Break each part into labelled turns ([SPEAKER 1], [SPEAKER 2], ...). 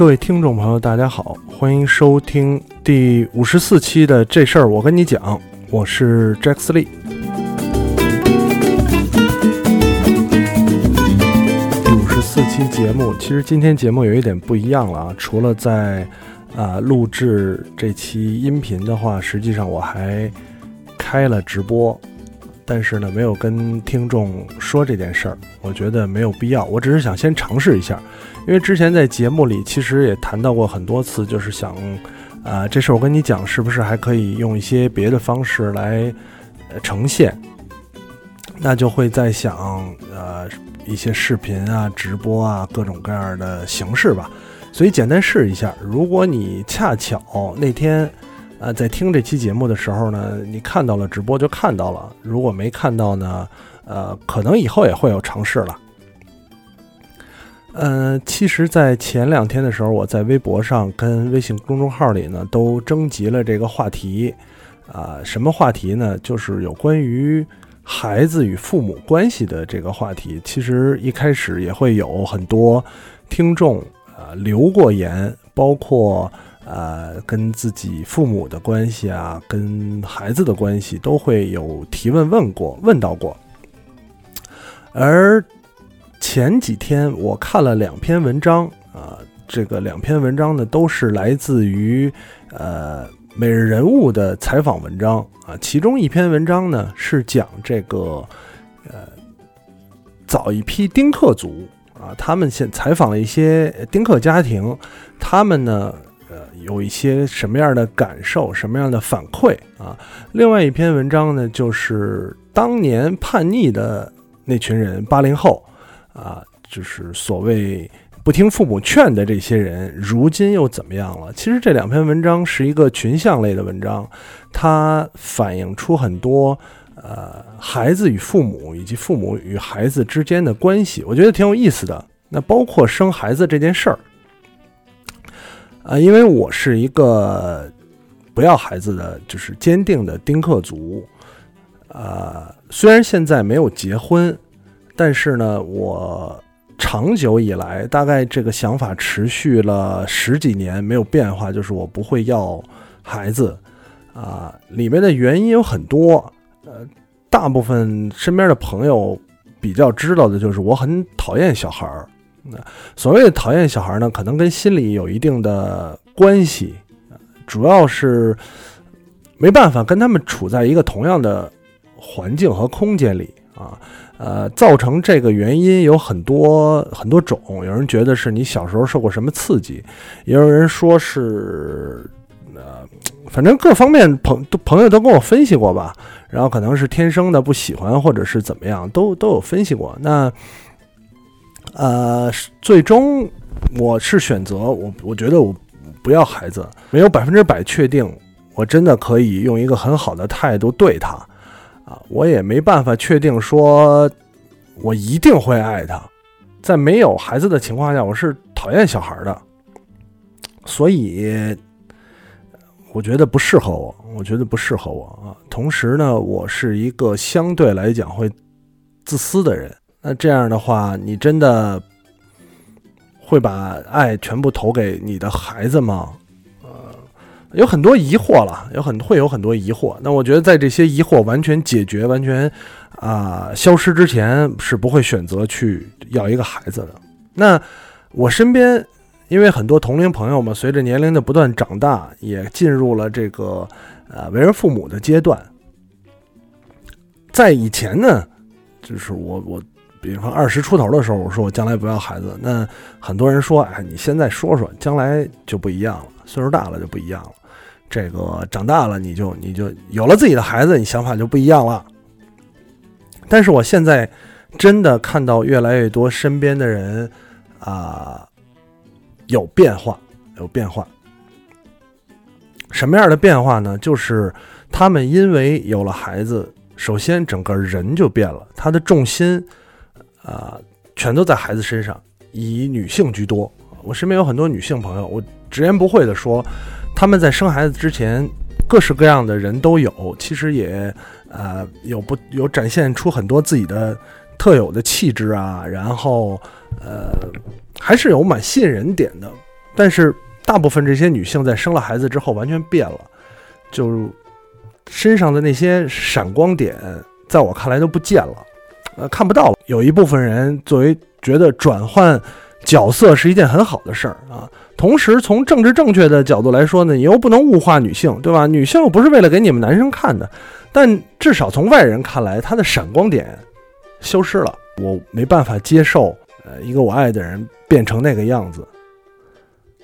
[SPEAKER 1] 各位听众朋友，大家好，欢迎收听第五十四期的这事儿，我跟你讲，我是 Jack Lee。第五十四期节目，其实今天节目有一点不一样了啊，除了在啊录制这期音频的话，实际上我还开了直播。但是呢，没有跟听众说这件事儿，我觉得没有必要。我只是想先尝试一下，因为之前在节目里其实也谈到过很多次，就是想，啊，这事儿我跟你讲，是不是还可以用一些别的方式来呈现？那就会在想，呃，一些视频啊、直播啊，各种各样的形式吧。所以简单试一下。如果你恰巧那天。呃，在听这期节目的时候呢，你看到了直播就看到了，如果没看到呢，呃，可能以后也会有尝试了。嗯，其实，在前两天的时候，我在微博上跟微信公众号里呢，都征集了这个话题，啊，什么话题呢？就是有关于孩子与父母关系的这个话题。其实一开始也会有很多听众啊留过言，包括。呃，跟自己父母的关系啊，跟孩子的关系都会有提问问过，问到过。而前几天我看了两篇文章啊，这个两篇文章呢都是来自于呃每日人物的采访文章啊，其中一篇文章呢是讲这个呃早一批丁克族啊，他们现采访了一些丁克家庭，他们呢。有一些什么样的感受，什么样的反馈啊？另外一篇文章呢，就是当年叛逆的那群人，八零后啊，就是所谓不听父母劝的这些人，如今又怎么样了？其实这两篇文章是一个群像类的文章，它反映出很多呃孩子与父母以及父母与孩子之间的关系，我觉得挺有意思的。那包括生孩子这件事儿。啊，因为我是一个不要孩子的，就是坚定的丁克族。啊，虽然现在没有结婚，但是呢，我长久以来，大概这个想法持续了十几年没有变化，就是我不会要孩子。啊，里面的原因有很多。呃，大部分身边的朋友比较知道的就是我很讨厌小孩儿。那所谓的讨厌小孩呢，可能跟心理有一定的关系，主要是没办法跟他们处在一个同样的环境和空间里啊。呃，造成这个原因有很多很多种，有人觉得是你小时候受过什么刺激，也有人说是呃，反正各方面朋朋友都跟我分析过吧。然后可能是天生的不喜欢，或者是怎么样，都都有分析过。那。呃，最终我是选择我，我觉得我不要孩子，没有百分之百确定，我真的可以用一个很好的态度对他，啊，我也没办法确定说我一定会爱他，在没有孩子的情况下，我是讨厌小孩的，所以我觉得不适合我，我觉得不适合我啊。同时呢，我是一个相对来讲会自私的人。那这样的话，你真的会把爱全部投给你的孩子吗？呃，有很多疑惑了，有很会有很多疑惑。那我觉得，在这些疑惑完全解决、完全啊消失之前，是不会选择去要一个孩子的。那我身边，因为很多同龄朋友们，随着年龄的不断长大，也进入了这个呃为人父母的阶段。在以前呢，就是我我。比方二十出头的时候，我说我将来不要孩子，那很多人说，哎，你现在说说，将来就不一样了，岁数大了就不一样了，这个长大了你就你就有了自己的孩子，你想法就不一样了。但是我现在真的看到越来越多身边的人啊有变化，有变化。什么样的变化呢？就是他们因为有了孩子，首先整个人就变了，他的重心。啊，全都在孩子身上，以女性居多。我身边有很多女性朋友，我直言不讳的说，他们在生孩子之前，各式各样的人都有，其实也呃有不有展现出很多自己的特有的气质啊，然后呃还是有蛮吸引人点的。但是大部分这些女性在生了孩子之后完全变了，就身上的那些闪光点，在我看来都不见了，呃，看不到了。有一部分人作为觉得转换角色是一件很好的事儿啊，同时从政治正确的角度来说呢，你又不能物化女性，对吧？女性又不是为了给你们男生看的，但至少从外人看来，她的闪光点消失了，我没办法接受，呃，一个我爱的人变成那个样子。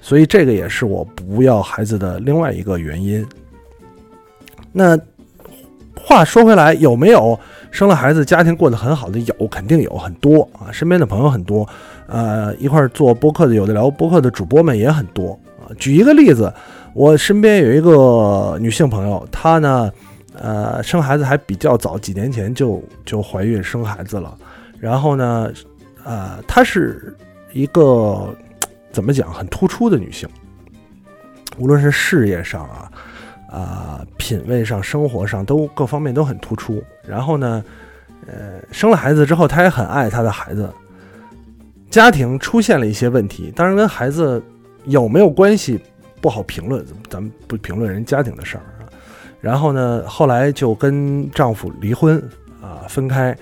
[SPEAKER 1] 所以这个也是我不要孩子的另外一个原因。那话说回来，有没有生了孩子家庭过得很好的？有，肯定有很多啊，身边的朋友很多，呃，一块做播客的，有的聊播客的主播们也很多啊。举一个例子，我身边有一个女性朋友，她呢，呃，生孩子还比较早，几年前就就怀孕生孩子了。然后呢，呃，她是一个。怎么讲？很突出的女性，无论是事业上啊，啊，品味上、生活上都各方面都很突出。然后呢，呃，生了孩子之后，她也很爱她的孩子。家庭出现了一些问题，当然跟孩子有没有关系不好评论，咱们不评论人家庭的事儿啊。然后呢，后来就跟丈夫离婚啊，分开，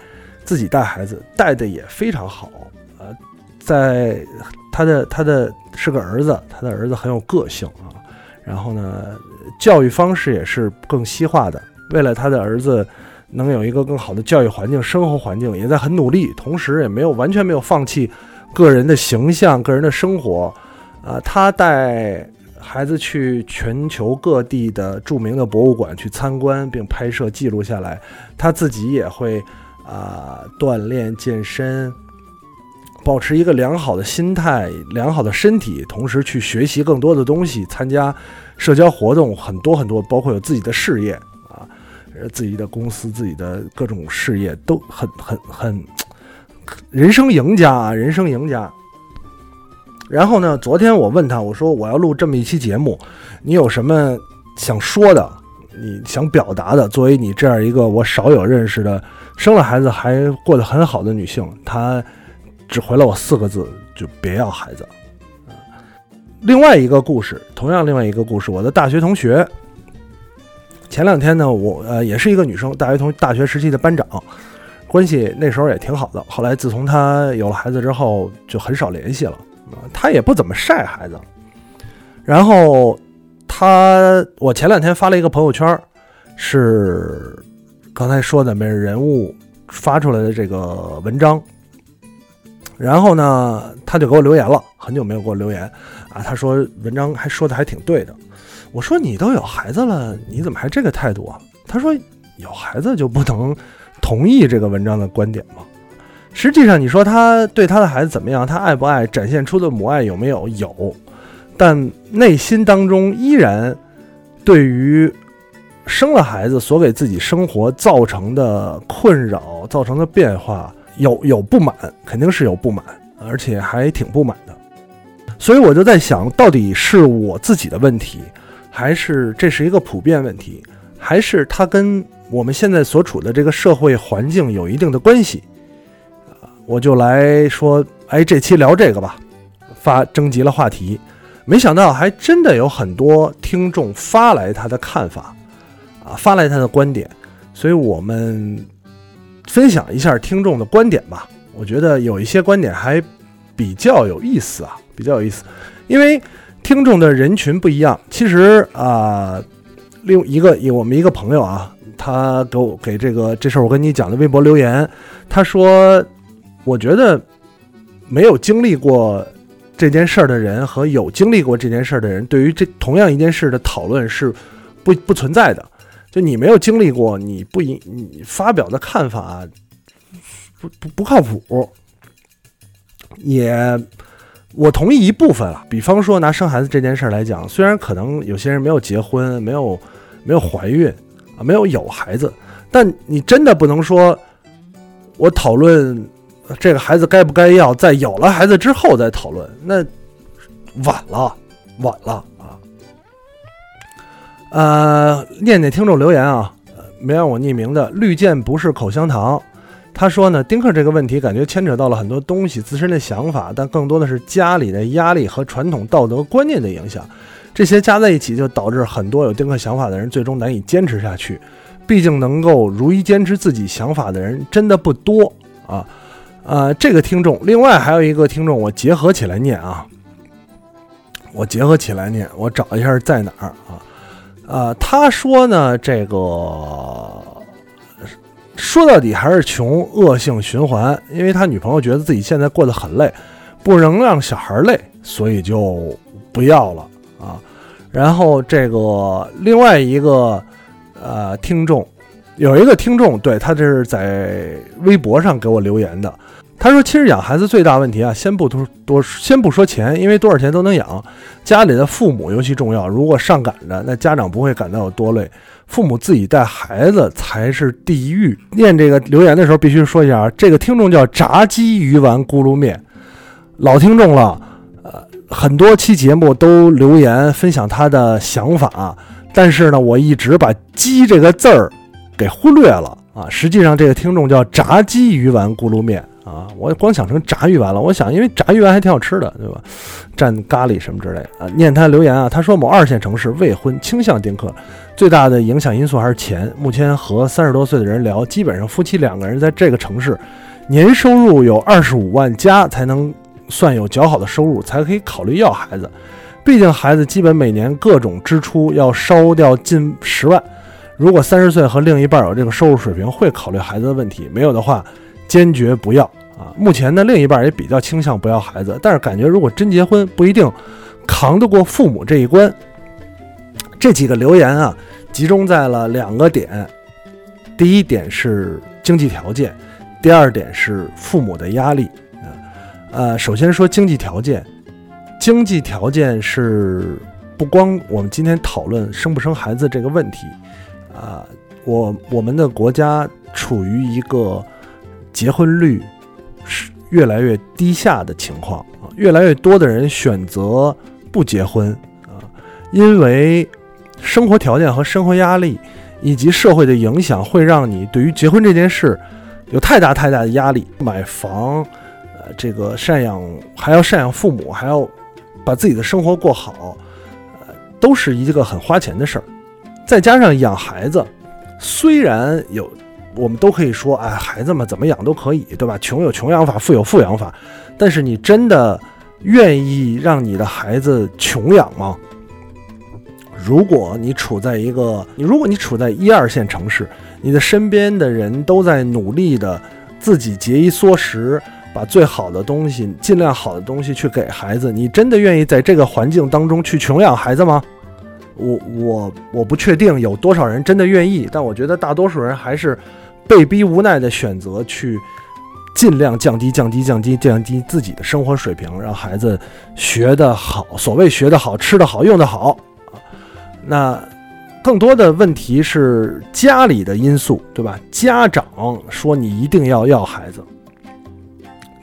[SPEAKER 1] 自己带孩子，带的也非常好啊，在。他的他的是个儿子，他的儿子很有个性啊，然后呢，教育方式也是更西化的。为了他的儿子能有一个更好的教育环境、生活环境，也在很努力，同时也没有完全没有放弃个人的形象、个人的生活。啊，他带孩子去全球各地的著名的博物馆去参观，并拍摄记录下来。他自己也会啊锻炼健身。保持一个良好的心态、良好的身体，同时去学习更多的东西，参加社交活动很多很多，包括有自己的事业啊，自己的公司、自己的各种事业都很很很人生赢家啊，人生赢家。然后呢，昨天我问他，我说我要录这么一期节目，你有什么想说的？你想表达的？作为你这样一个我少有认识的生了孩子还过得很好的女性，她。只回了我四个字，就别要孩子。另外一个故事，同样另外一个故事，我的大学同学。前两天呢，我呃也是一个女生，大学同大学时期的班长，关系那时候也挺好的。后来自从她有了孩子之后，就很少联系了。她也不怎么晒孩子。然后她，我前两天发了一个朋友圈，是刚才说的每日人物发出来的这个文章。然后呢，他就给我留言了，很久没有给我留言啊。他说文章还说的还挺对的。我说你都有孩子了，你怎么还这个态度啊？他说有孩子就不能同意这个文章的观点吗？实际上，你说他对他的孩子怎么样？他爱不爱？展现出的母爱有没有？有，但内心当中依然对于生了孩子所给自己生活造成的困扰、造成的变化。有有不满，肯定是有不满，而且还挺不满的。所以我就在想，到底是我自己的问题，还是这是一个普遍问题，还是它跟我们现在所处的这个社会环境有一定的关系？啊，我就来说，哎，这期聊这个吧，发征集了话题，没想到还真的有很多听众发来他的看法，啊，发来他的观点，所以我们。分享一下听众的观点吧，我觉得有一些观点还比较有意思啊，比较有意思，因为听众的人群不一样。其实啊，另一个我们一个朋友啊，他给我给这个这事我跟你讲的微博留言，他说，我觉得没有经历过这件事儿的人和有经历过这件事儿的人，对于这同样一件事的讨论是不不存在的。就你没有经历过，你不应你发表的看法不不不靠谱。也，我同意一部分啊。比方说拿生孩子这件事来讲，虽然可能有些人没有结婚，没有没有怀孕啊，没有有孩子，但你真的不能说，我讨论这个孩子该不该要，在有了孩子之后再讨论，那晚了，晚了啊。呃，念念听众留言啊，没让我匿名的绿箭不是口香糖，他说呢，丁克这个问题感觉牵扯到了很多东西，自身的想法，但更多的是家里的压力和传统道德观念的影响，这些加在一起就导致很多有丁克想法的人最终难以坚持下去。毕竟能够如一坚持自己想法的人真的不多啊。呃，这个听众，另外还有一个听众，我结合起来念啊，我结合起来念，我找一下在哪儿啊？呃，他说呢，这个说到底还是穷，恶性循环，因为他女朋友觉得自己现在过得很累，不能让小孩累，所以就不要了啊。然后这个另外一个呃听众，有一个听众，对他这是在微博上给我留言的。他说：“其实养孩子最大问题啊，先不多多，先不说钱，因为多少钱都能养。家里的父母尤其重要。如果上赶着，那家长不会感到有多累，父母自己带孩子才是地狱。”念这个留言的时候，必须说一下啊，这个听众叫炸鸡鱼丸咕噜面，老听众了，呃，很多期节目都留言分享他的想法，但是呢，我一直把“鸡”这个字儿给忽略了啊。实际上，这个听众叫炸鸡鱼丸咕噜面。啊，我光想成炸鱼丸了。我想，因为炸鱼丸还挺好吃的，对吧？蘸咖喱什么之类的啊。念他留言啊，他说某二线城市未婚倾向丁克，最大的影响因素还是钱。目前和三十多岁的人聊，基本上夫妻两个人在这个城市，年收入有二十五万加才能算有较好的收入，才可以考虑要孩子。毕竟孩子基本每年各种支出要烧掉近十万。如果三十岁和另一半有这个收入水平，会考虑孩子的问题；没有的话。坚决不要啊！目前呢，另一半也比较倾向不要孩子，但是感觉如果真结婚，不一定扛得过父母这一关。这几个留言啊，集中在了两个点：第一点是经济条件，第二点是父母的压力。呃，首先说经济条件，经济条件是不光我们今天讨论生不生孩子这个问题啊，我我们的国家处于一个。结婚率是越来越低下的情况啊，越来越多的人选择不结婚啊，因为生活条件和生活压力以及社会的影响，会让你对于结婚这件事有太大太大的压力。买房，呃，这个赡养还要赡养父母，还要把自己的生活过好，呃，都是一个很花钱的事儿。再加上养孩子，虽然有。我们都可以说，哎，孩子们怎么养都可以，对吧？穷有穷养法，富有富养法。但是你真的愿意让你的孩子穷养吗？如果你处在一个，你如果你处在一二线城市，你的身边的人都在努力的自己节衣缩食，把最好的东西，尽量好的东西去给孩子，你真的愿意在这个环境当中去穷养孩子吗？我我我不确定有多少人真的愿意，但我觉得大多数人还是。被逼无奈的选择去尽量降低、降低、降低、降低自己的生活水平，让孩子学得好。所谓学得好、吃得好、用得好啊，那更多的问题是家里的因素，对吧？家长说你一定要要孩子，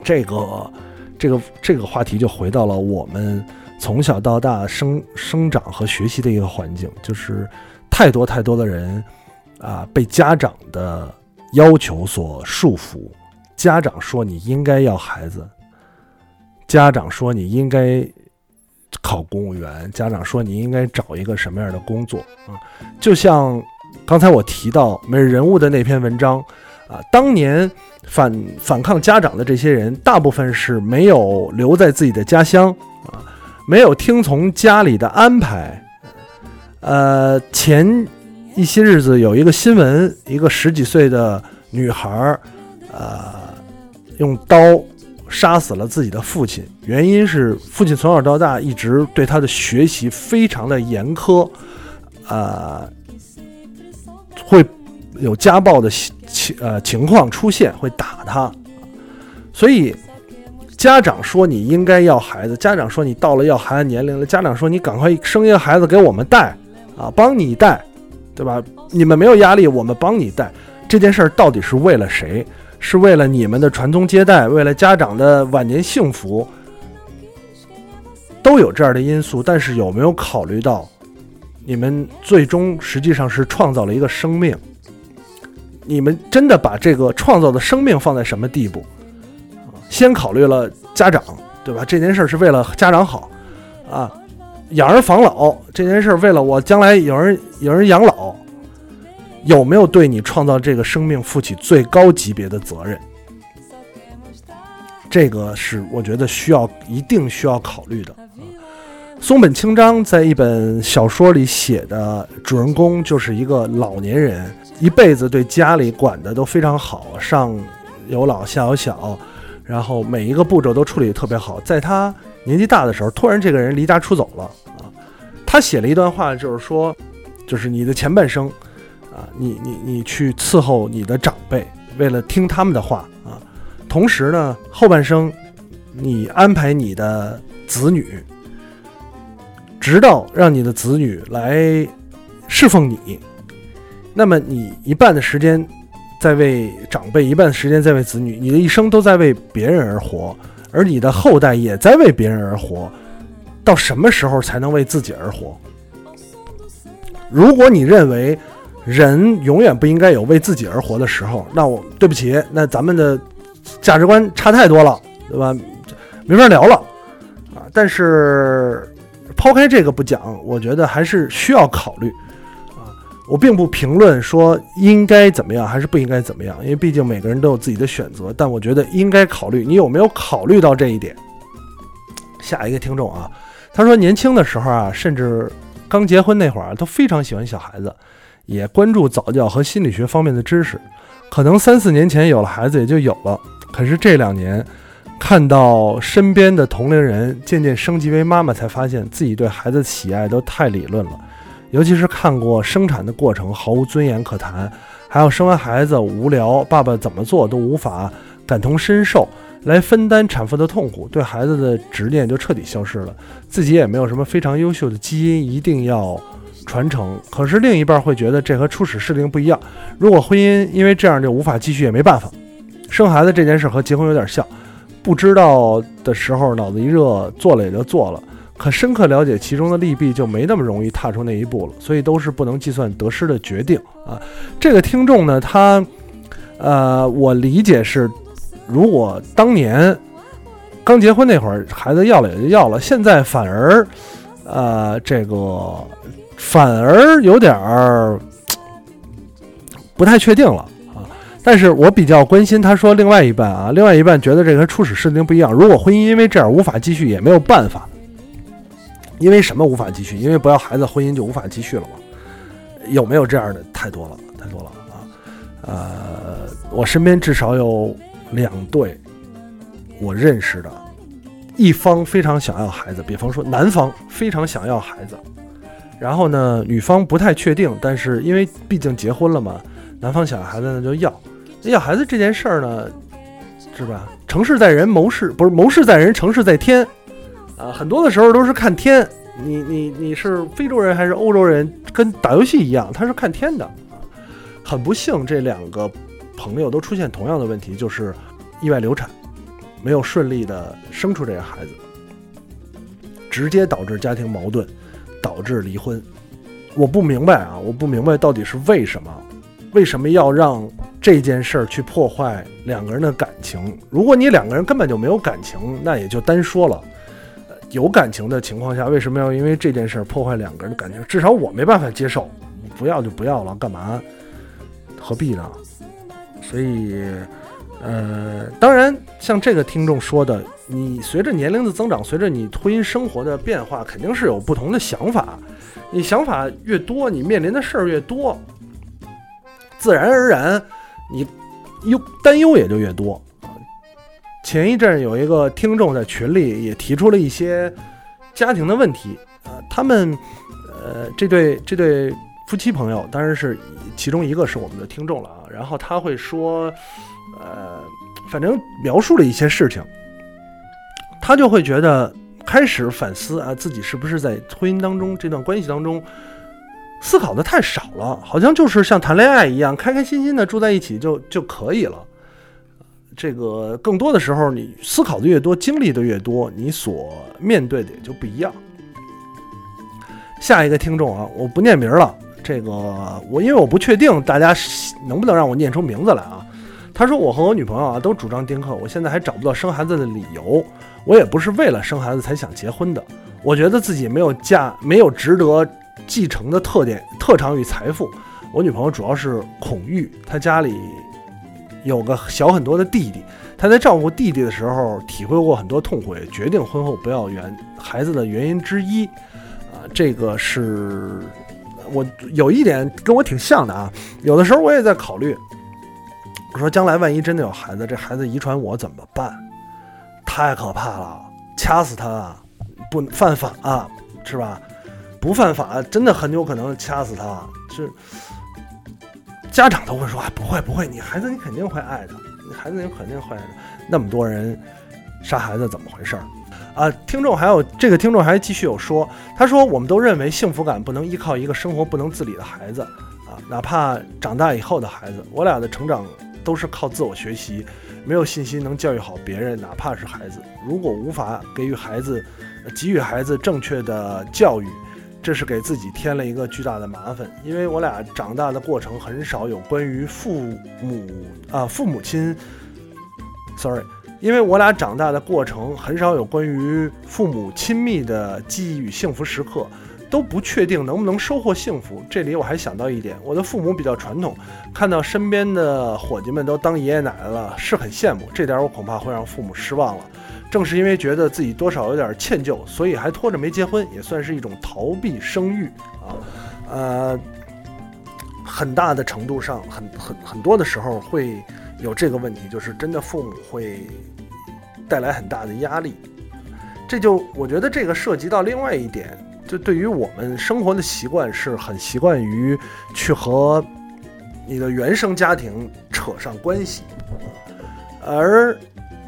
[SPEAKER 1] 这个、这个、这个话题就回到了我们从小到大生生长和学习的一个环境，就是太多太多的人啊，被家长的。要求所束缚，家长说你应该要孩子，家长说你应该考公务员，家长说你应该找一个什么样的工作啊？就像刚才我提到每日人物的那篇文章啊，当年反反抗家长的这些人，大部分是没有留在自己的家乡啊，没有听从家里的安排，呃，前。一些日子，有一个新闻，一个十几岁的女孩儿，呃，用刀杀死了自己的父亲。原因是父亲从小到大一直对他的学习非常的严苛，呃，会有家暴的情呃情况出现，会打他。所以家长说你应该要孩子，家长说你到了要孩子年龄了，家长说你赶快生一个孩子给我们带啊，帮你带。对吧？你们没有压力，我们帮你带这件事儿，到底是为了谁？是为了你们的传宗接代，为了家长的晚年幸福，都有这样的因素。但是有没有考虑到，你们最终实际上是创造了一个生命？你们真的把这个创造的生命放在什么地步？先考虑了家长，对吧？这件事儿是为了家长好，啊，养儿防老这件事为了我将来有人有人养老，有没有对你创造这个生命负起最高级别的责任？这个是我觉得需要一定需要考虑的。松本清张在一本小说里写的主人公就是一个老年人，一辈子对家里管的都非常好，上有老下有小，然后每一个步骤都处理的特别好。在他年纪大的时候，突然这个人离家出走了。他写了一段话，就是说，就是你的前半生啊，你你你去伺候你的长辈，为了听他们的话啊。同时呢，后半生，你安排你的子女，直到让你的子女来侍奉你。那么你一半的时间在为长辈，一半的时间在为子女，你的一生都在为别人而活，而你的后代也在为别人而活。到什么时候才能为自己而活？如果你认为人永远不应该有为自己而活的时候，那我对不起，那咱们的。价值观差太多了，对吧？没法聊了啊！但是抛开这个不讲，我觉得还是需要考虑啊。我并不评论说应该怎么样还是不应该怎么样，因为毕竟每个人都有自己的选择。但我觉得应该考虑，你有没有考虑到这一点？下一个听众啊，他说年轻的时候啊，甚至刚结婚那会儿都非常喜欢小孩子，也关注早教和心理学方面的知识。可能三四年前有了孩子也就有了。可是这两年，看到身边的同龄人渐渐升级为妈妈，才发现自己对孩子的喜爱都太理论了。尤其是看过生产的过程毫无尊严可谈，还有生完孩子无聊，爸爸怎么做都无法感同身受来分担产妇的痛苦，对孩子的执念就彻底消失了。自己也没有什么非常优秀的基因一定要传承。可是另一半会觉得这和初始适龄不一样。如果婚姻因为这样就无法继续，也没办法。生孩子这件事和结婚有点像，不知道的时候脑子一热做了也就做了，可深刻了解其中的利弊就没那么容易踏出那一步了。所以都是不能计算得失的决定啊。这个听众呢，他，呃，我理解是，如果当年刚结婚那会儿孩子要了也就要了，现在反而，呃，这个反而有点儿不太确定了啊。但是我比较关心，他说另外一半啊，另外一半觉得这和初始设定不一样。如果婚姻因为这样无法继续，也没有办法。因为什么无法继续？因为不要孩子，婚姻就无法继续了嘛？有没有这样的？太多了，太多了啊！呃，我身边至少有两对我认识的，一方非常想要孩子，比方说男方非常想要孩子，然后呢，女方不太确定，但是因为毕竟结婚了嘛，男方想要孩子那就要。要孩子这件事儿呢，是吧？成事在人，谋事不是谋事在人，成事在天，啊，很多的时候都是看天。你你你是非洲人还是欧洲人，跟打游戏一样，他是看天的。很不幸，这两个朋友都出现同样的问题，就是意外流产，没有顺利的生出这个孩子，直接导致家庭矛盾，导致离婚。我不明白啊，我不明白到底是为什么。为什么要让这件事儿去破坏两个人的感情？如果你两个人根本就没有感情，那也就单说了。有感情的情况下，为什么要因为这件事儿破坏两个人的感情？至少我没办法接受。不要就不要了，干嘛？何必呢？所以，呃，当然，像这个听众说的，你随着年龄的增长，随着你婚姻生活的变化，肯定是有不同的想法。你想法越多，你面临的事儿越多。自然而然，你忧担忧也就越多。前一阵有一个听众在群里也提出了一些家庭的问题啊，他们呃这对这对夫妻朋友当然是其中一个是我们的听众了啊。然后他会说，呃，反正描述了一些事情，他就会觉得开始反思啊，自己是不是在婚姻当中这段关系当中。思考的太少了，好像就是像谈恋爱一样，开开心心的住在一起就就可以了。这个更多的时候，你思考的越多，经历的越多，你所面对的也就不一样。下一个听众啊，我不念名了，这个我因为我不确定大家能不能让我念出名字来啊。他说我和我女朋友啊都主张丁克，我现在还找不到生孩子的理由。我也不是为了生孩子才想结婚的，我觉得自己没有嫁没有值得继承的特点、特长与财富。我女朋友主要是恐育，她家里有个小很多的弟弟，她在照顾弟弟的时候体会过很多痛苦，决定婚后不要原孩子的原因之一。啊，这个是我有一点跟我挺像的啊，有的时候我也在考虑，我说将来万一真的有孩子，这孩子遗传我怎么办？太可怕了，掐死他，不犯法啊是吧？不犯法，真的很有可能掐死他，是。家长都会说：“啊，不会不会，你孩子你肯定会爱他，你孩子你肯定会爱他。那么多人杀孩子怎么回事儿？啊，听众还有这个听众还继续有说，他说我们都认为幸福感不能依靠一个生活不能自理的孩子啊，哪怕长大以后的孩子，我俩的成长都是靠自我学习，没有信心能教育好别人，哪怕是孩子，如果无法给予孩子给予孩子正确的教育。”这是给自己添了一个巨大的麻烦，因为我俩长大的过程很少有关于父母啊父母亲，sorry，因为我俩长大的过程很少有关于父母亲密的记忆与幸福时刻，都不确定能不能收获幸福。这里我还想到一点，我的父母比较传统，看到身边的伙计们都当爷爷奶奶了，是很羡慕，这点我恐怕会让父母失望了。正是因为觉得自己多少有点歉疚，所以还拖着没结婚，也算是一种逃避生育啊。呃，很大的程度上，很很很多的时候会有这个问题，就是真的父母会带来很大的压力。这就我觉得这个涉及到另外一点，就对于我们生活的习惯是很习惯于去和你的原生家庭扯上关系，而。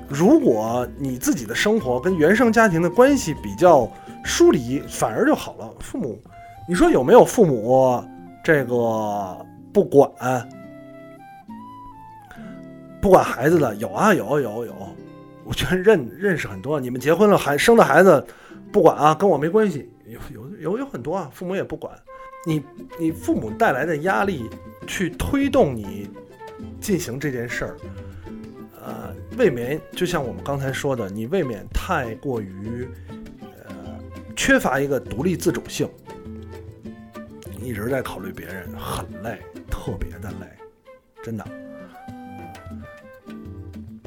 [SPEAKER 1] 如果你自己的生活跟原生家庭的关系比较疏离，反而就好了。父母，你说有没有父母这个不管不管孩子的？有啊，有有有。我觉得认认识很多。你们结婚了，还生的孩子不管啊，跟我没关系。有有有有很多啊，父母也不管你。你父母带来的压力去推动你进行这件事儿。呃，未免就像我们刚才说的，你未免太过于，呃，缺乏一个独立自主性，一直在考虑别人，很累，特别的累，真的。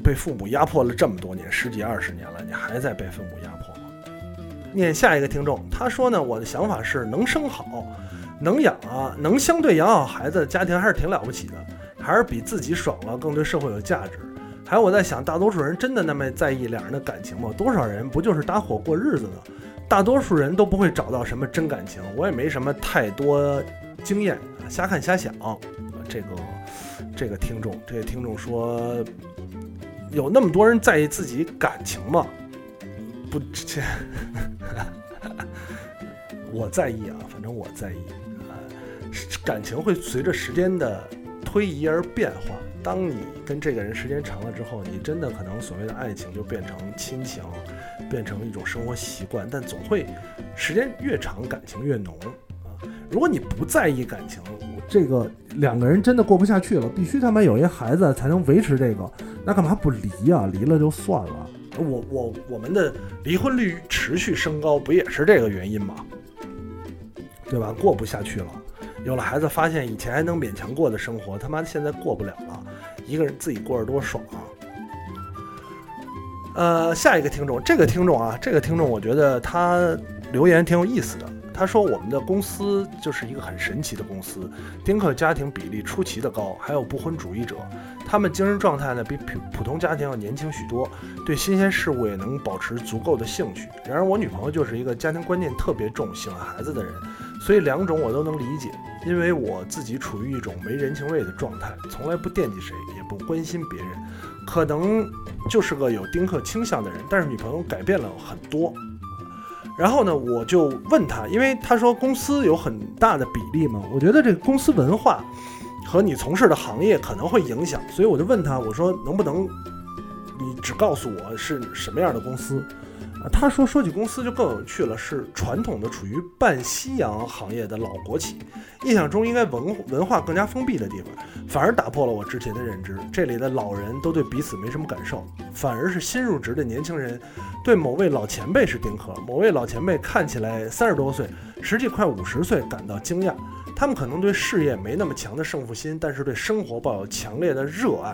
[SPEAKER 1] 被父母压迫了这么多年，十几二十年了，你还在被父母压迫吗？念下一个听众，他说呢，我的想法是，能生好，能养啊，能相对养好孩子的家庭还是挺了不起的，还是比自己爽了更对社会有价值。还有我在想，大多数人真的那么在意两人的感情吗？多少人不就是搭伙过日子呢？大多数人都不会找到什么真感情。我也没什么太多经验，瞎看瞎想。这个这个听众，这个听众说，有那么多人在意自己感情吗？不，这 我在意啊，反正我在意。感情会随着时间的推移而变化。当你跟这个人时间长了之后，你真的可能所谓的爱情就变成亲情，变成一种生活习惯。但总会时间越长，感情越浓啊。如果你不在意感情，这个两个人真的过不下去了，必须他妈有一孩子才能维持这个，那干嘛不离呀？离了就算了。我我我们的离婚率持续升高，不也是这个原因吗？对吧？过不下去了。有了孩子，发现以前还能勉强过的生活，他妈现在过不了了。一个人自己过着多爽啊！呃，下一个听众，这个听众啊，这个听众，我觉得他留言挺有意思的。他说：“我们的公司就是一个很神奇的公司，丁克家庭比例出奇的高，还有不婚主义者，他们精神状态呢比普普通家庭要年轻许多，对新鲜事物也能保持足够的兴趣。然而我女朋友就是一个家庭观念特别重、喜欢孩子的人。”所以两种我都能理解，因为我自己处于一种没人情味的状态，从来不惦记谁，也不关心别人，可能就是个有丁克倾向的人。但是女朋友改变了很多。然后呢，我就问他，因为他说公司有很大的比例嘛，我觉得这个公司文化和你从事的行业可能会影响，所以我就问他，我说能不能你只告诉我是什么样的公司？他说说起公司就更有趣了，是传统的处于半夕阳行业的老国企，印象中应该文文化更加封闭的地方，反而打破了我之前的认知。这里的老人都对彼此没什么感受，反而是新入职的年轻人对某位老前辈是丁克，某位老前辈看起来三十多岁，实际快五十岁感到惊讶。他们可能对事业没那么强的胜负心，但是对生活抱有强烈的热爱。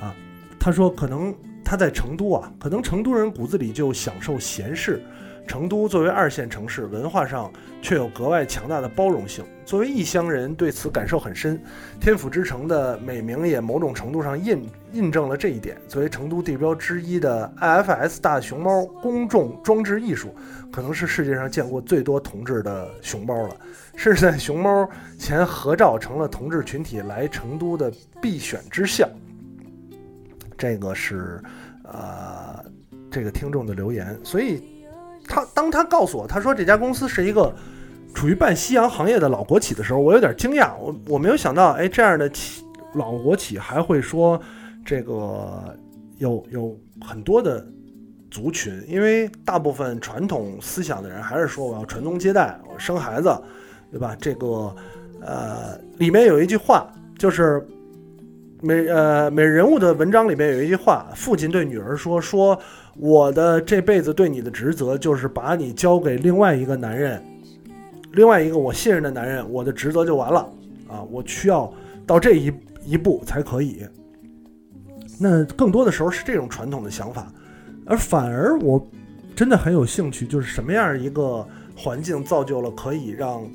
[SPEAKER 1] 啊，他说可能。他在成都啊，可能成都人骨子里就享受闲适。成都作为二线城市，文化上却有格外强大的包容性。作为异乡人，对此感受很深。天府之城的美名也某种程度上印印证了这一点。作为成都地标之一的 IFS 大熊猫公众装置艺术，可能是世界上见过最多同志的熊猫了。甚至在熊猫前合照成了同志群体来成都的必选之项。这个是，呃，这个听众的留言，所以他当他告诉我，他说这家公司是一个处于半夕阳行业的老国企的时候，我有点惊讶，我我没有想到，哎，这样的企老国企还会说这个有有很多的族群，因为大部分传统思想的人还是说我要传宗接代，我生孩子，对吧？这个呃，里面有一句话就是。每呃每人物的文章里面有一句话，父亲对女儿说：“说我的这辈子对你的职责就是把你交给另外一个男人，另外一个我信任的男人，我的职责就完了啊！我需要到这一一步才可以。”那更多的时候是这种传统的想法，而反而我真的很有兴趣，就是什么样一个环境造就了可以让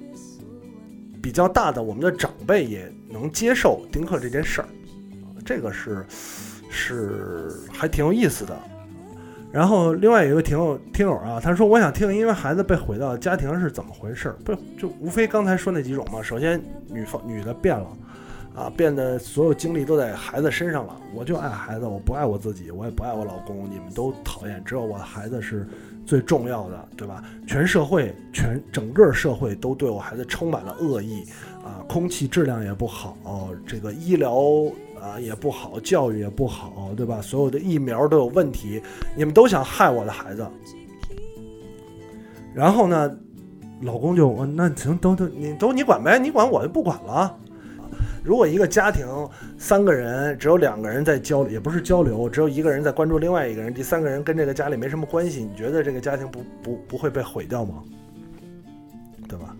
[SPEAKER 1] 比较大的我们的长辈也能接受丁克这件事儿。这个是是还挺有意思的，然后另外一个听友听友啊，他说我想听，因为孩子被毁掉家庭是怎么回事？不就无非刚才说那几种嘛。首先女方女的变了，啊，变得所有精力都在孩子身上了。我就爱孩子，我不爱我自己，我也不爱我老公，你们都讨厌，只有我的孩子是最重要的，对吧？全社会全整个社会都对我孩子充满了恶意，啊，空气质量也不好，这个医疗。啊，也不好，教育也不好，对吧？所有的疫苗都有问题，你们都想害我的孩子。然后呢，老公就，那行，都都你都你管呗，你管我就不管了。如果一个家庭三个人只有两个人在交流，也不是交流，只有一个人在关注另外一个人，第三个人跟这个家里没什么关系，你觉得这个家庭不不不会被毁掉吗？对吧？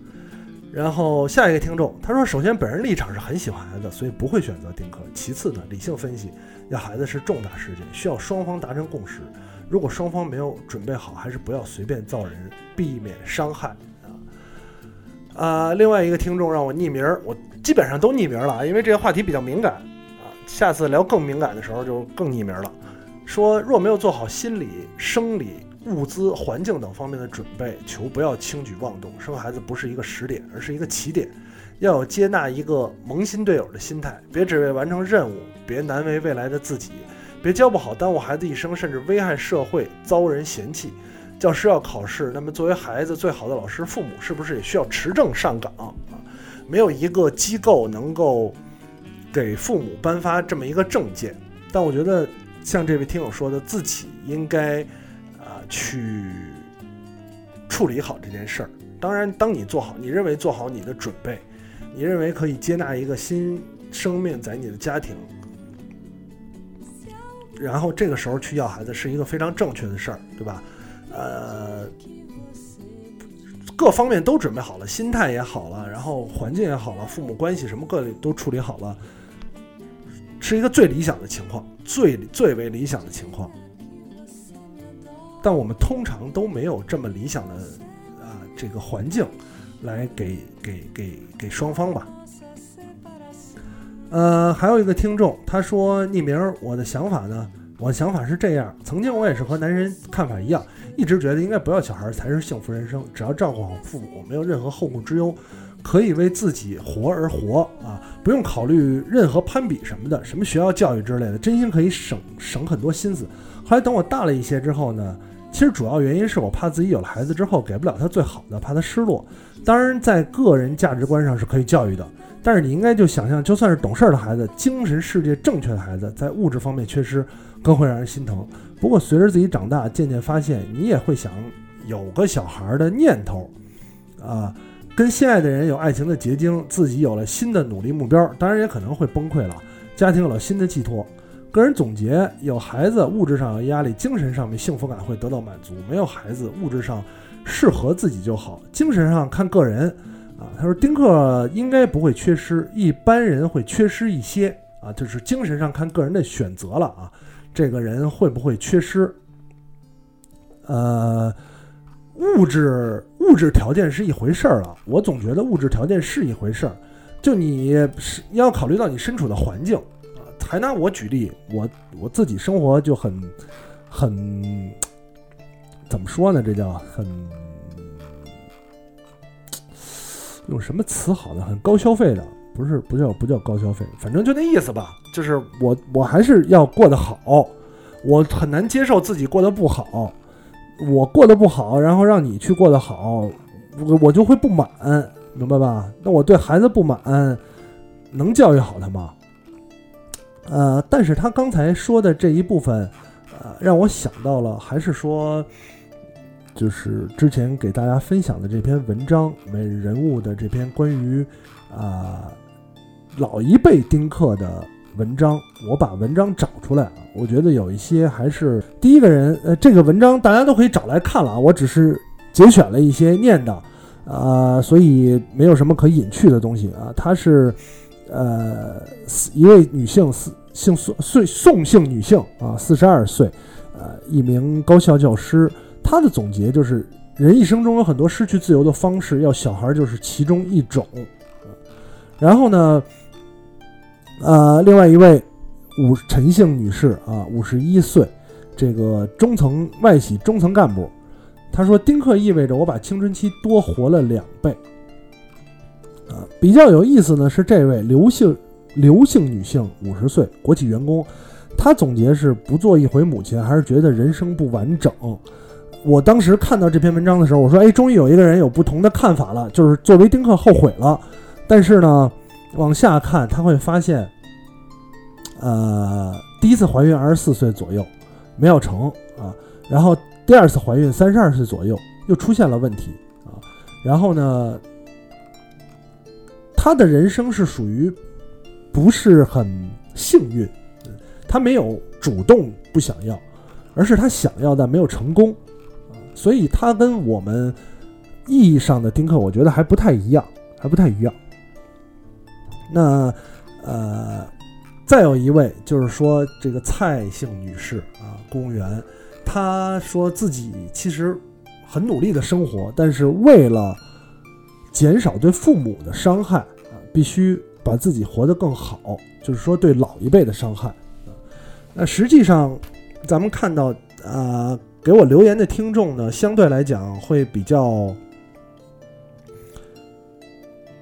[SPEAKER 1] 然后下一个听众他说：“首先，本人立场是很喜欢孩子，所以不会选择丁克。其次呢，理性分析，要孩子是重大事件，需要双方达成共识。如果双方没有准备好，还是不要随便造人，避免伤害啊。”啊，另外一个听众让我匿名，我基本上都匿名了啊，因为这个话题比较敏感啊。下次聊更敏感的时候就更匿名了。说若没有做好心理、生理。物资、环境等方面的准备，求不要轻举妄动。生孩子不是一个时点，而是一个起点。要有接纳一个萌新队友的心态，别只为完成任务，别难为未来的自己，别教不好耽误孩子一生，甚至危害社会，遭人嫌弃。教师要考试，那么作为孩子最好的老师，父母是不是也需要持证上岗啊？没有一个机构能够给父母颁发这么一个证件，但我觉得像这位听友说的，自己应该。去处理好这件事儿。当然，当你做好，你认为做好你的准备，你认为可以接纳一个新生命在你的家庭，然后这个时候去要孩子是一个非常正确的事儿，对吧？呃，各方面都准备好了，心态也好了，然后环境也好了，父母关系什么各都处理好了，是一个最理想的情况，最最为理想的情况。但我们通常都没有这么理想的啊这个环境，来给给给给双方吧。呃，还有一个听众他说匿名，我的想法呢，我的想法是这样：曾经我也是和男人看法一样，一直觉得应该不要小孩才是幸福人生，只要照顾好父母，没有任何后顾之忧，可以为自己活而活啊，不用考虑任何攀比什么的，什么学校教育之类的，真心可以省省很多心思。后来等我大了一些之后呢。其实主要原因是我怕自己有了孩子之后给不了他最好的，怕他失落。当然，在个人价值观上是可以教育的，但是你应该就想象，就算是懂事的孩子，精神世界正确的孩子，在物质方面缺失，更会让人心疼。不过随着自己长大，渐渐发现，你也会想有个小孩的念头，啊，跟心爱的人有爱情的结晶，自己有了新的努力目标，当然也可能会崩溃了。家庭有了新的寄托。个人总结：有孩子，物质上有压力，精神上面幸福感会得到满足；没有孩子，物质上适合自己就好，精神上看个人。啊，他说丁克应该不会缺失，一般人会缺失一些。啊，就是精神上看个人的选择了啊，这个人会不会缺失？呃，物质物质条件是一回事儿了，我总觉得物质条件是一回事儿，就你是要考虑到你身处的环境。还拿我举例，我我自己生活就很很怎么说呢？这叫很用什么词好呢？很高消费的，不是不叫不叫高消费，反正就那意思吧。就是我我还是要过得好，我很难接受自己过得不好。我过得不好，然后让你去过得好，我我就会不满，明白吧？那我对孩子不满，能教育好他吗？呃，但是他刚才说的这一部分，呃，让我想到了，还是说，就是之前给大家分享的这篇文章，每人物的这篇关于啊老一辈丁克的文章，我把文章找出来啊，我觉得有一些还是第一个人，呃，这个文章大家都可以找来看了啊，我只是节选了一些念叨，啊，所以没有什么可隐去的东西啊，他是。呃，一位女性，四姓宋，岁宋姓女性啊，四十二岁，呃，一名高校教师。她的总结就是：人一生中有很多失去自由的方式，要小孩就是其中一种。然后呢，呃，另外一位五陈姓女士啊，五十一岁，这个中层外企中层干部，她说：“丁克意味着我把青春期多活了两倍。”比较有意思呢，是这位刘姓刘姓女性，五十岁，国企员工。她总结是不做一回母亲，还是觉得人生不完整。我当时看到这篇文章的时候，我说：“哎，终于有一个人有不同的看法了，就是作为丁克后悔了。”但是呢，往下看他会发现，呃，第一次怀孕二十四岁左右没要成啊，然后第二次怀孕三十二岁左右又出现了问题啊，然后呢？他的人生是属于不是很幸运，他没有主动不想要，而是他想要但没有成功，所以他跟我们意义上的丁克，我觉得还不太一样，还不太一样。那呃，再有一位就是说这个蔡姓女士啊，公务员，她说自己其实很努力的生活，但是为了减少对父母的伤害。必须把自己活得更好，就是说对老一辈的伤害。那实际上，咱们看到，呃，给我留言的听众呢，相对来讲会比较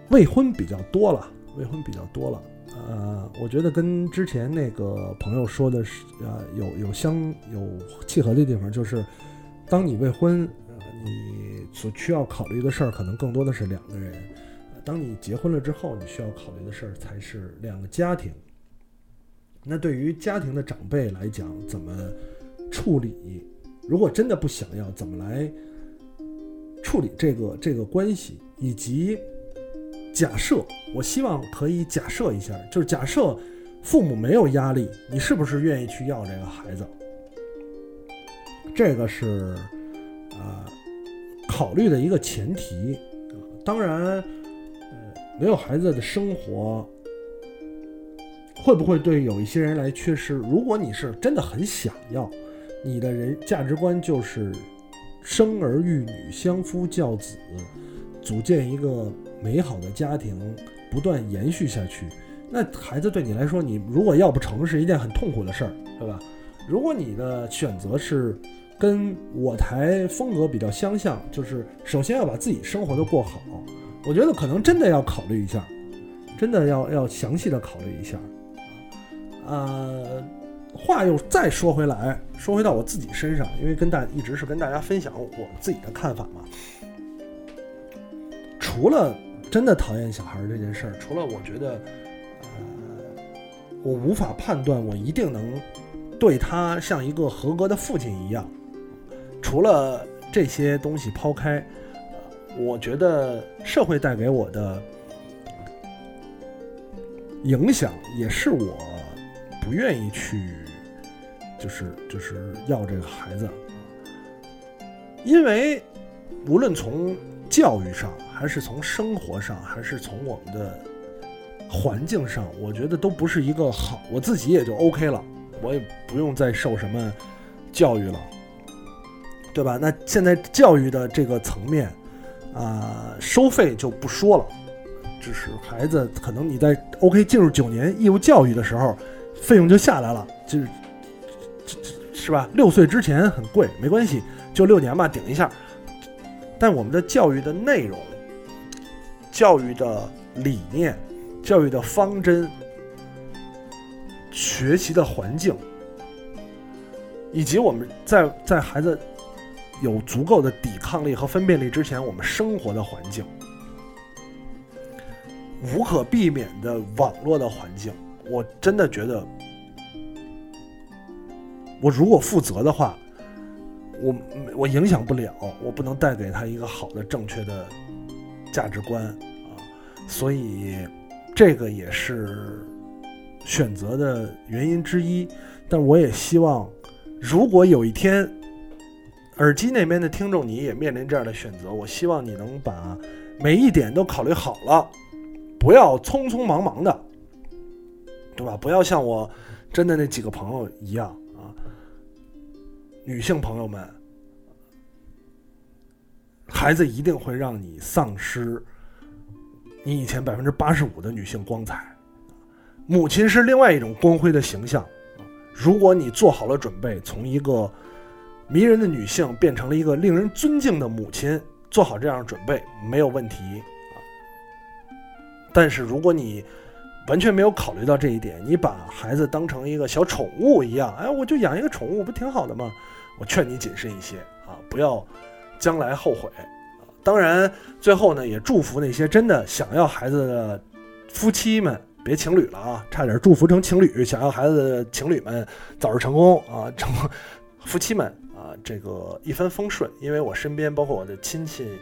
[SPEAKER 1] 未婚比较多了，未婚比较多了。呃，我觉得跟之前那个朋友说的是，呃，有有相有契合的地方，就是当你未婚，你所需要考虑的事儿可能更多的是两个人。当你结婚了之后，你需要考虑的事儿才是两个家庭。那对于家庭的长辈来讲，怎么处理？如果真的不想要，怎么来处理这个这个关系？以及假设，我希望可以假设一下，就是假设父母没有压力，你是不是愿意去要这个孩子？这个是啊，考虑的一个前提当然。没有孩子的生活，会不会对有一些人来缺失？如果你是真的很想要，你的人价值观就是生儿育女、相夫教子，组建一个美好的家庭，不断延续下去。那孩子对你来说，你如果要不成是一件很痛苦的事儿，对吧？如果你的选择是跟我台风格比较相像，就是首先要把自己生活的过好。我觉得可能真的要考虑一下，真的要要详细的考虑一下，呃，话又再说回来，说回到我自己身上，因为跟大一直是跟大家分享我自己的看法嘛。除了真的讨厌小孩这件事儿，除了我觉得，呃，我无法判断我一定能对他像一个合格的父亲一样，除了这些东西抛开，我觉得社会带给我的影响也是我不愿意去，就是就是要这个孩子，因为无论从教育上，还是从生活上，还是从我们的环境上，我觉得都不是一个好，我自己也就 OK 了，我也不用再受什么教育了，对吧？那现在教育的这个层面啊，收费就不说了，就是孩子可能你在 OK 进入九年义务教育的时候，费用就下来了，就是是吧？六岁之前很贵，没关系，就六年吧，顶一下。但我们的教育的内容、教育的理念、教育的方针、学习的环境，以及我们在在孩子有足够的抵抗力和分辨力之前，我们生活的环境，无可避免的网络的环境，我真的觉得，我如果负责的话。我我影响不了，我不能带给他一个好的正确的价值观啊，所以这个也是选择的原因之一。但我也希望，如果有一天耳机那边的听众你也面临这样的选择，我希望你能把每一点都考虑好了，不要匆匆忙忙的，对吧？不要像我真的那几个朋友一样啊。女性朋友们，孩子一定会让你丧失你以前百分之八十五的女性光彩。母亲是另外一种光辉的形象。如果你做好了准备，从一个迷人的女性变成了一个令人尊敬的母亲，做好这样准备没有问题啊。但是如果你完全没有考虑到这一点，你把孩子当成一个小宠物一样，哎，我就养一个宠物，不挺好的吗？我劝你谨慎一些啊，不要将来后悔啊。当然，最后呢，也祝福那些真的想要孩子的夫妻们，别情侣了啊，差点祝福成情侣，想要孩子的情侣们早日成功啊，成 夫妻们这个一帆风顺。因为我身边包括我的亲戚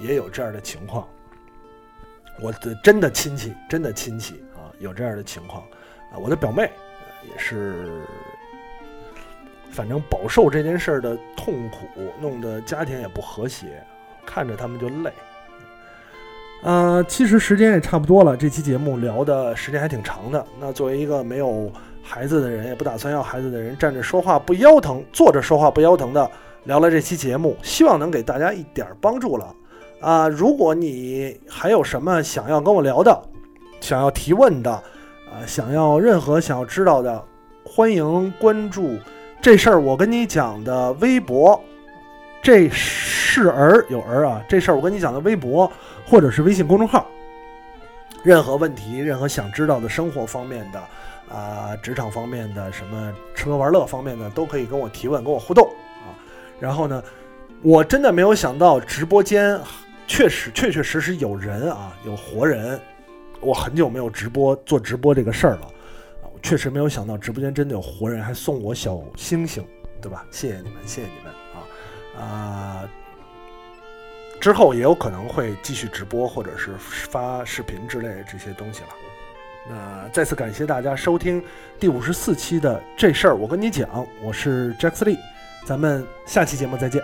[SPEAKER 1] 也有这样的情况，我的真的亲戚，真的亲戚啊。有这样的情况，啊，我的表妹也是，反正饱受这件事的痛苦，弄得家庭也不和谐，看着他们就累。呃，其实时间也差不多了，这期节目聊的时间还挺长的。那作为一个没有孩子的人，也不打算要孩子的人，站着说话不腰疼，坐着说话不腰疼的聊了这期节目，希望能给大家一点帮助了。啊，如果你还有什么想要跟我聊的，想要提问的，啊，想要任何想要知道的，欢迎关注这事儿我跟你讲的微博，这是儿有儿啊，这事儿我跟你讲的微博或者是微信公众号，任何问题，任何想知道的生活方面的，啊，职场方面的，什么吃喝玩乐方面的，都可以跟我提问，跟我互动啊。然后呢，我真的没有想到直播间确实确确实实有人啊，有活人。我很久没有直播做直播这个事儿了，啊，确实没有想到直播间真的有活人还送我小星星，对吧？谢谢你们，谢谢你们啊啊！之后也有可能会继续直播或者是发视频之类这些东西了。呃再次感谢大家收听第五十四期的这事儿，我跟你讲，我是 Jack Lee，咱们下期节目再见。